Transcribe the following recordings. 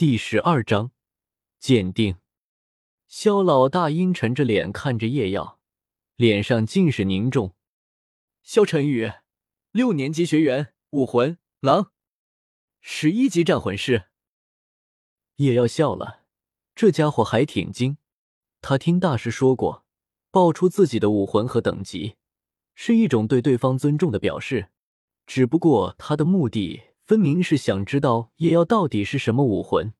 第十二章鉴定。萧老大阴沉着脸看着叶耀，脸上尽是凝重。萧晨宇，六年级学员，武魂狼，十一级战魂师。叶耀笑了，这家伙还挺精。他听大师说过，报出自己的武魂和等级，是一种对对方尊重的表示。只不过他的目的。分明是想知道叶耀到底是什么武魂，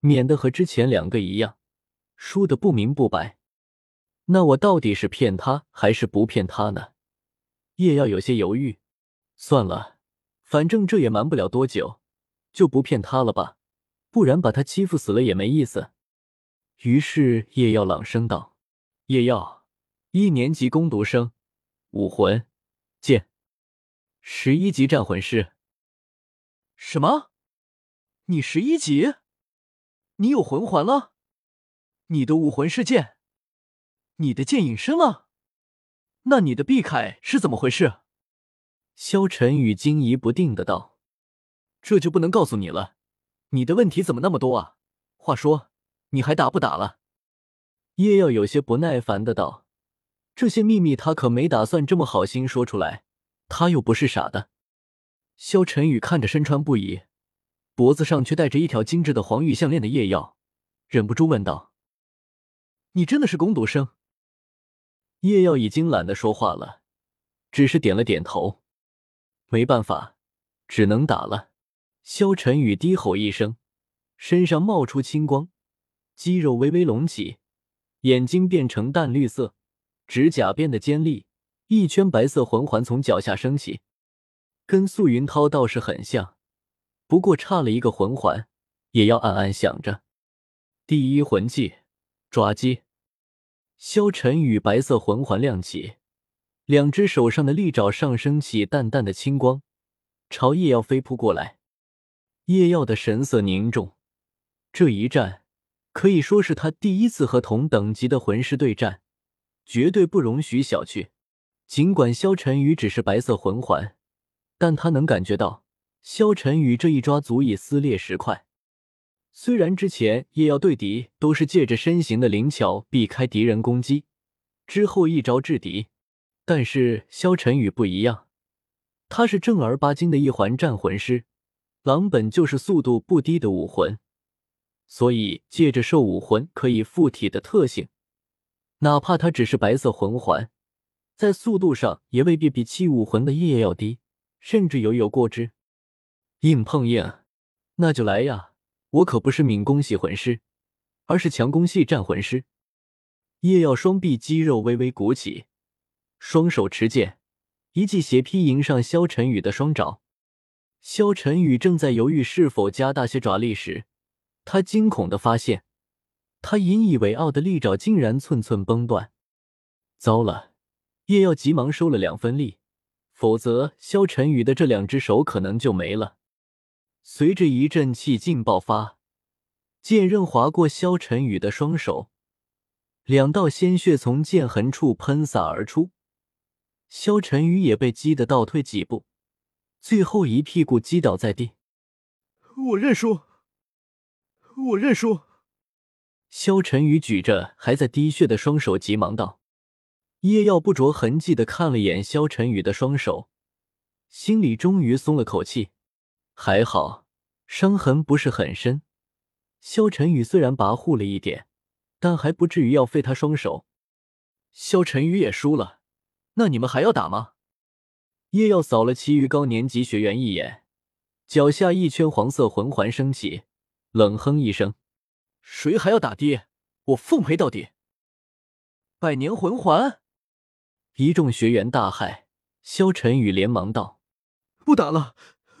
免得和之前两个一样输的不明不白。那我到底是骗他还是不骗他呢？叶耀有些犹豫。算了，反正这也瞒不了多久，就不骗他了吧，不然把他欺负死了也没意思。于是叶耀朗声道：“叶耀，一年级攻读生，武魂剑，十一级战魂师。”什么？你十一级？你有魂环了？你的武魂是剑？你的剑隐身了？那你的碧铠是怎么回事？萧晨宇惊疑不定的道：“这就不能告诉你了。你的问题怎么那么多啊？话说，你还打不打了？”叶耀有些不耐烦的道：“这些秘密他可没打算这么好心说出来，他又不是傻的。”萧晨宇看着身穿布衣，脖子上却戴着一条精致的黄玉项链的叶耀，忍不住问道：“你真的是攻读生？”叶耀已经懒得说话了，只是点了点头。没办法，只能打了。萧晨宇低吼一声，身上冒出青光，肌肉微微隆起，眼睛变成淡绿色，指甲变得尖利，一圈白色魂环从脚下升起。跟素云涛倒是很像，不过差了一个魂环，也要暗暗想着。第一魂技抓鸡。萧晨宇白色魂环亮起，两只手上的利爪上升起淡淡的青光，朝叶耀飞扑过来。叶耀的神色凝重，这一战可以说是他第一次和同等级的魂师对战，绝对不容许小觑。尽管萧晨宇只是白色魂环。但他能感觉到，萧晨宇这一抓足以撕裂石块。虽然之前叶耀对敌都是借着身形的灵巧避开敌人攻击，之后一招制敌，但是萧晨宇不一样，他是正儿八经的一环战魂师，狼本就是速度不低的武魂，所以借着兽武魂可以附体的特性，哪怕他只是白色魂环，在速度上也未必比器武魂的叶要低。甚至犹有过之，硬碰硬，那就来呀！我可不是敏攻系魂师，而是强攻系战魂师。叶耀双臂肌肉微微鼓起，双手持剑，一记斜劈迎上萧晨宇的双爪。萧晨宇正在犹豫是否加大些爪力时，他惊恐的发现，他引以为傲的利爪竟然寸寸崩断。糟了！叶耀急忙收了两分力。否则，萧晨宇的这两只手可能就没了。随着一阵气劲爆发，剑刃划过萧晨宇的双手，两道鲜血从剑痕处喷洒而出。萧晨宇也被击得倒退几步，最后一屁股击倒在地。我认输，我认输。萧晨宇举着还在滴血的双手，急忙道。叶耀不着痕迹的看了眼萧晨宇的双手，心里终于松了口气。还好，伤痕不是很深。萧晨宇虽然跋扈了一点，但还不至于要废他双手。萧晨宇也输了，那你们还要打吗？叶耀扫了其余高年级学员一眼，脚下一圈黄色魂环升起，冷哼一声：“谁还要打的？我奉陪到底！”百年魂环。一众学员大骇，萧晨宇连忙道：“不打了，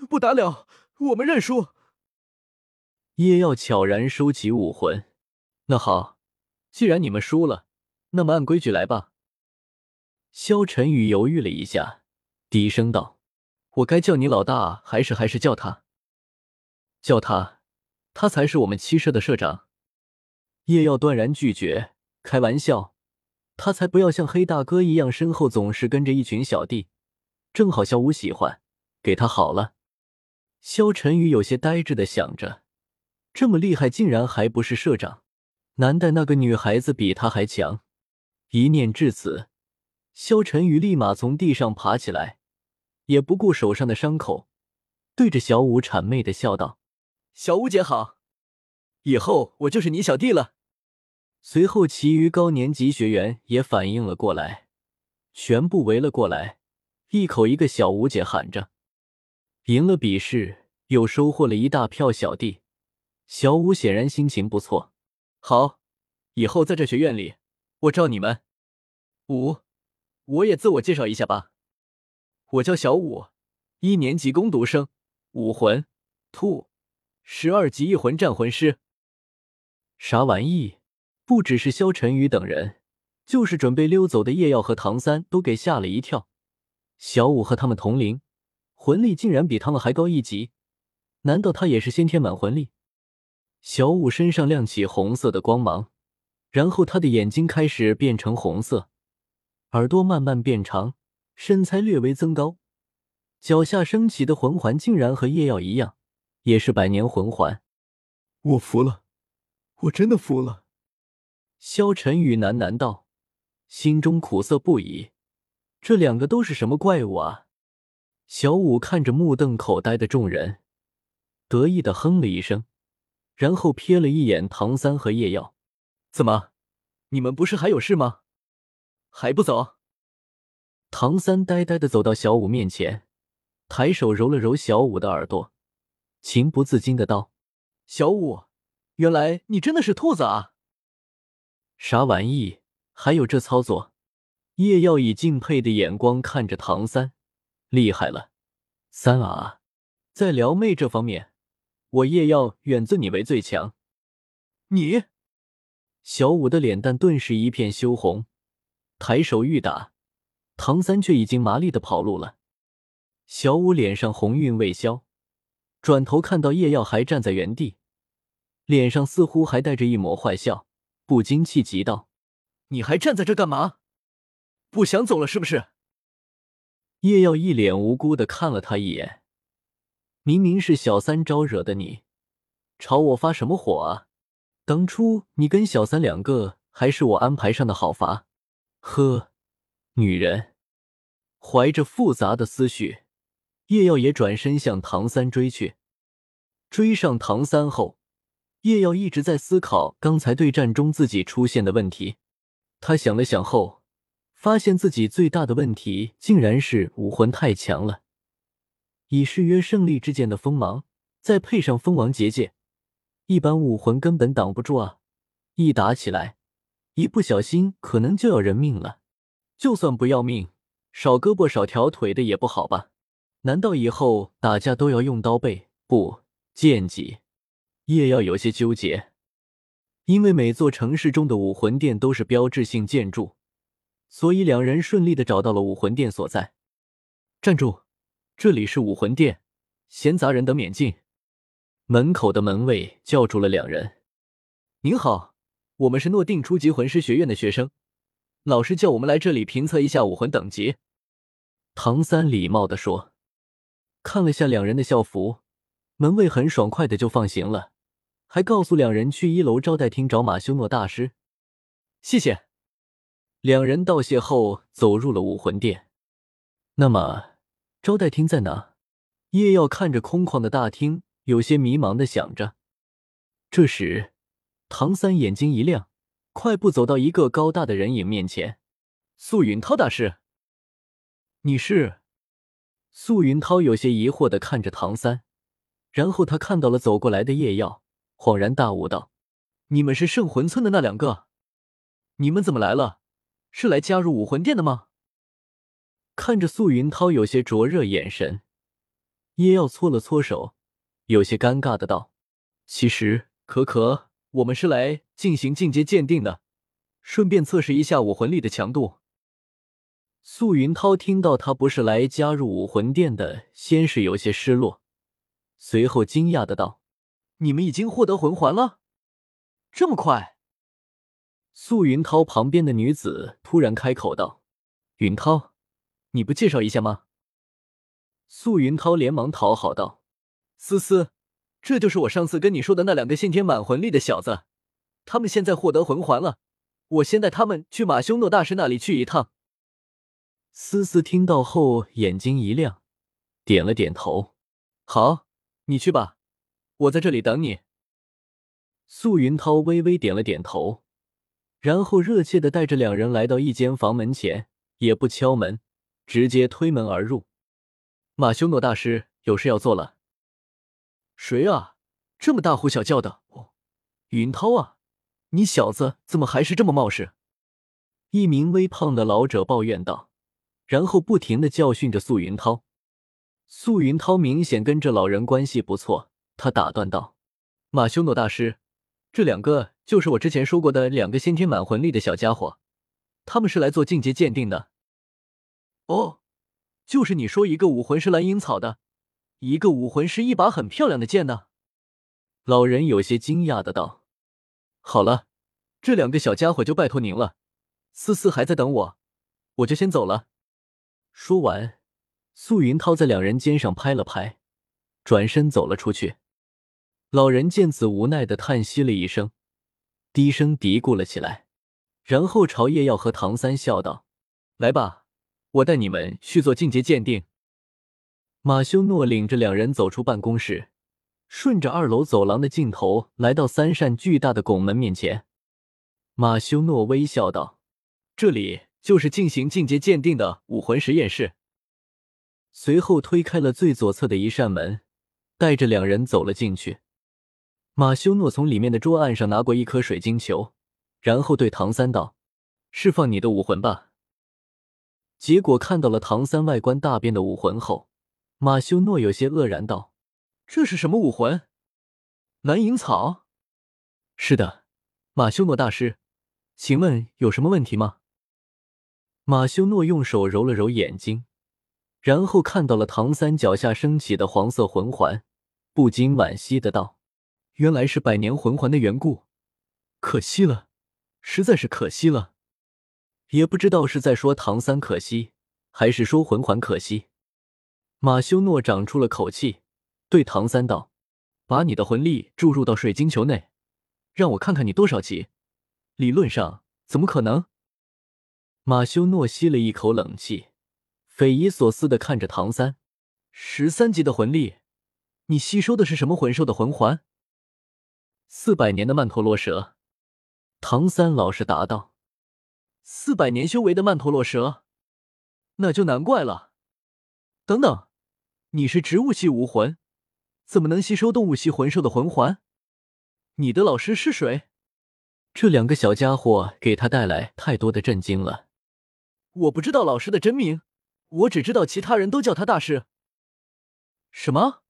不打了，我们认输。”叶耀悄然收起武魂。那好，既然你们输了，那么按规矩来吧。萧晨宇犹豫了一下，低声道：“我该叫你老大，还是还是叫他？叫他，他才是我们七社的社长。”叶耀断然拒绝，开玩笑。他才不要像黑大哥一样，身后总是跟着一群小弟。正好小五喜欢，给他好了。萧晨宇有些呆滞的想着，这么厉害，竟然还不是社长？难道那个女孩子比他还强？一念至此，萧晨宇立马从地上爬起来，也不顾手上的伤口，对着小舞谄媚的笑道：“小舞姐好，以后我就是你小弟了。”随后，其余高年级学员也反应了过来，全部围了过来，一口一个小舞姐喊着。赢了比试，又收获了一大票小弟，小舞显然心情不错。好，以后在这学院里，我罩你们。五，我也自我介绍一下吧，我叫小舞，一年级攻读生，武魂兔，十二级异魂战魂师。啥玩意？不只是萧晨宇等人，就是准备溜走的叶耀和唐三都给吓了一跳。小舞和他们同龄，魂力竟然比他们还高一级，难道他也是先天满魂力？小舞身上亮起红色的光芒，然后他的眼睛开始变成红色，耳朵慢慢变长，身材略微增高，脚下升起的魂环竟然和叶耀一样，也是百年魂环。我服了，我真的服了。萧晨宇喃喃道，心中苦涩不已。这两个都是什么怪物啊？小五看着目瞪口呆的众人，得意的哼了一声，然后瞥了一眼唐三和叶耀：“怎么，你们不是还有事吗？还不走？”唐三呆呆的走到小五面前，抬手揉了揉小五的耳朵，情不自禁的道：“小五，原来你真的是兔子啊！”啥玩意？还有这操作？叶耀以敬佩的眼光看着唐三，厉害了，三啊，在撩妹这方面，我叶耀远尊你为最强。你，小五的脸蛋顿时一片羞红，抬手欲打，唐三却已经麻利的跑路了。小五脸上红晕未消，转头看到叶耀还站在原地，脸上似乎还带着一抹坏笑。不禁气急道：“你还站在这干嘛？不想走了是不是？”叶耀一脸无辜的看了他一眼：“明明是小三招惹的你，朝我发什么火啊？当初你跟小三两个还是我安排上的好伐？呵，女人。”怀着复杂的思绪，叶耀也转身向唐三追去。追上唐三后。叶耀一直在思考刚才对战中自己出现的问题。他想了想后，发现自己最大的问题竟然是武魂太强了。以誓约胜利之剑的锋芒，再配上蜂王结界，一般武魂根本挡不住啊！一打起来，一不小心可能就要人命了。就算不要命，少胳膊少条腿的也不好吧？难道以后打架都要用刀背不剑戟？叶耀有些纠结，因为每座城市中的武魂殿都是标志性建筑，所以两人顺利的找到了武魂殿所在。站住！这里是武魂殿，闲杂人等免进。门口的门卫叫住了两人：“您好，我们是诺定初级魂师学院的学生，老师叫我们来这里评测一下武魂等级。”唐三礼貌的说，看了下两人的校服，门卫很爽快的就放行了。还告诉两人去一楼招待厅找马修诺大师，谢谢。两人道谢后走入了武魂殿。那么，招待厅在哪？叶耀看着空旷的大厅，有些迷茫的想着。这时，唐三眼睛一亮，快步走到一个高大的人影面前。素云涛大师，你是？素云涛有些疑惑的看着唐三，然后他看到了走过来的叶耀。恍然大悟道：“你们是圣魂村的那两个？你们怎么来了？是来加入武魂殿的吗？”看着素云涛有些灼热眼神，叶耀搓了搓手，有些尴尬的道：“其实，可可，我们是来进行进阶鉴定的，顺便测试一下武魂力的强度。”素云涛听到他不是来加入武魂殿的，先是有些失落，随后惊讶的道。你们已经获得魂环了，这么快？素云涛旁边的女子突然开口道：“云涛，你不介绍一下吗？”素云涛连忙讨好道：“思思，这就是我上次跟你说的那两个先天满魂力的小子，他们现在获得魂环了。我先带他们去马修诺大师那里去一趟。思思听到后眼睛一亮，点了点头：“好，你去吧，我在这里等你。”素云涛微微点了点头，然后热切的带着两人来到一间房门前，也不敲门，直接推门而入。马修诺大师有事要做了。谁啊？这么大呼小叫的？哦，云涛啊，你小子怎么还是这么冒失？一名微胖的老者抱怨道。然后不停的教训着素云涛，素云涛明显跟这老人关系不错，他打断道：“马修诺大师，这两个就是我之前说过的两个先天满魂力的小家伙，他们是来做境界鉴定的。”哦，就是你说一个武魂是蓝银草的，一个武魂是一把很漂亮的剑呢？老人有些惊讶的道：“好了，这两个小家伙就拜托您了，思思还在等我，我就先走了。”说完，素云涛在两人肩上拍了拍，转身走了出去。老人见此，无奈的叹息了一声，低声嘀咕了起来，然后朝叶耀和唐三笑道：“来吧，我带你们去做境界鉴定。”马修诺领着两人走出办公室，顺着二楼走廊的尽头，来到三扇巨大的拱门面前。马修诺微笑道：“这里。”就是进行境界鉴定的武魂实验室。随后推开了最左侧的一扇门，带着两人走了进去。马修诺从里面的桌案上拿过一颗水晶球，然后对唐三道：“释放你的武魂吧。”结果看到了唐三外观大变的武魂后，马修诺有些愕然道：“这是什么武魂？蓝银草？”“是的，马修诺大师，请问有什么问题吗？”马修诺用手揉了揉眼睛，然后看到了唐三脚下升起的黄色魂环，不禁惋惜的道：“原来是百年魂环的缘故，可惜了，实在是可惜了。”也不知道是在说唐三可惜，还是说魂环可惜。马修诺长出了口气，对唐三道：“把你的魂力注入到水晶球内，让我看看你多少级。理论上，怎么可能？”马修诺吸了一口冷气，匪夷所思的看着唐三：“十三级的魂力，你吸收的是什么魂兽的魂环？”四百年的曼陀罗蛇。唐三老实答道：“四百年修为的曼陀罗蛇，那就难怪了。等等，你是植物系武魂，怎么能吸收动物系魂兽的魂环？你的老师是谁？”这两个小家伙给他带来太多的震惊了。我不知道老师的真名，我只知道其他人都叫他大师。什么？